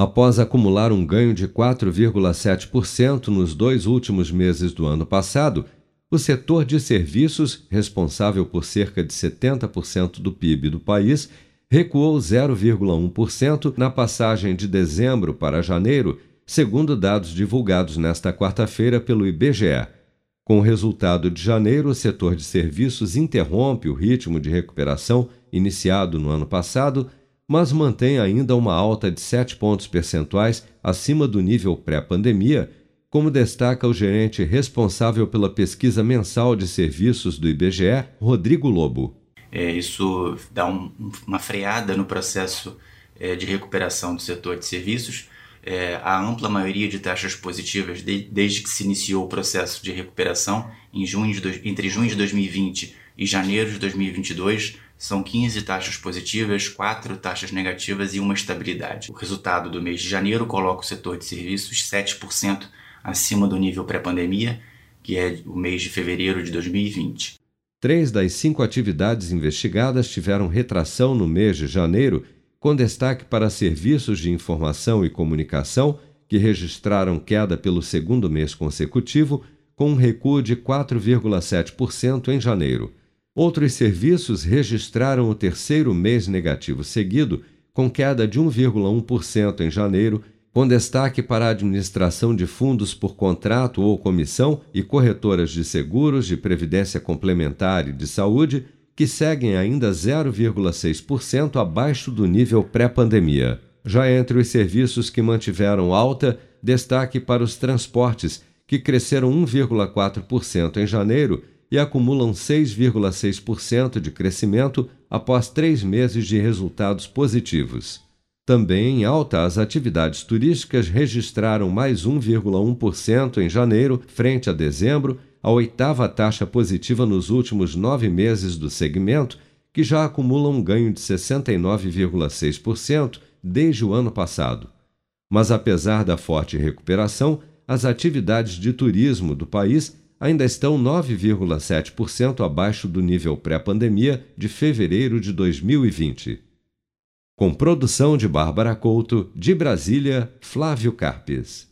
Após acumular um ganho de 4,7% nos dois últimos meses do ano passado, o setor de serviços, responsável por cerca de 70% do PIB do país, recuou 0,1% na passagem de dezembro para janeiro, segundo dados divulgados nesta quarta-feira pelo IBGE. Com o resultado de janeiro, o setor de serviços interrompe o ritmo de recuperação iniciado no ano passado, mas mantém ainda uma alta de 7 pontos percentuais acima do nível pré-pandemia, como destaca o gerente responsável pela pesquisa mensal de serviços do IBGE, Rodrigo Lobo. É, isso dá um, uma freada no processo é, de recuperação do setor de serviços. É, a ampla maioria de taxas positivas de, desde que se iniciou o processo de recuperação em junho de, entre junho de 2020 e janeiro de 2022 são 15 taxas positivas, 4 taxas negativas e uma estabilidade. O resultado do mês de janeiro coloca o setor de serviços 7% acima do nível pré-pandemia, que é o mês de fevereiro de 2020. Três das cinco atividades investigadas tiveram retração no mês de janeiro, com destaque para serviços de informação e comunicação, que registraram queda pelo segundo mês consecutivo, com um recuo de 4,7% em janeiro. Outros serviços registraram o terceiro mês negativo seguido, com queda de 1,1% em janeiro com destaque para a administração de fundos por contrato ou comissão e corretoras de seguros de previdência complementar e de saúde, que seguem ainda 0,6% abaixo do nível pré-pandemia. Já entre os serviços que mantiveram alta, destaque para os transportes, que cresceram 1,4% em janeiro e acumulam 6,6% de crescimento após três meses de resultados positivos. Também em alta, as atividades turísticas registraram mais 1,1% em janeiro, frente a dezembro, a oitava taxa positiva nos últimos nove meses do segmento, que já acumula um ganho de 69,6% desde o ano passado. Mas apesar da forte recuperação, as atividades de turismo do país ainda estão 9,7% abaixo do nível pré-pandemia de fevereiro de 2020. Com produção de Bárbara Couto, de Brasília, Flávio Carpes.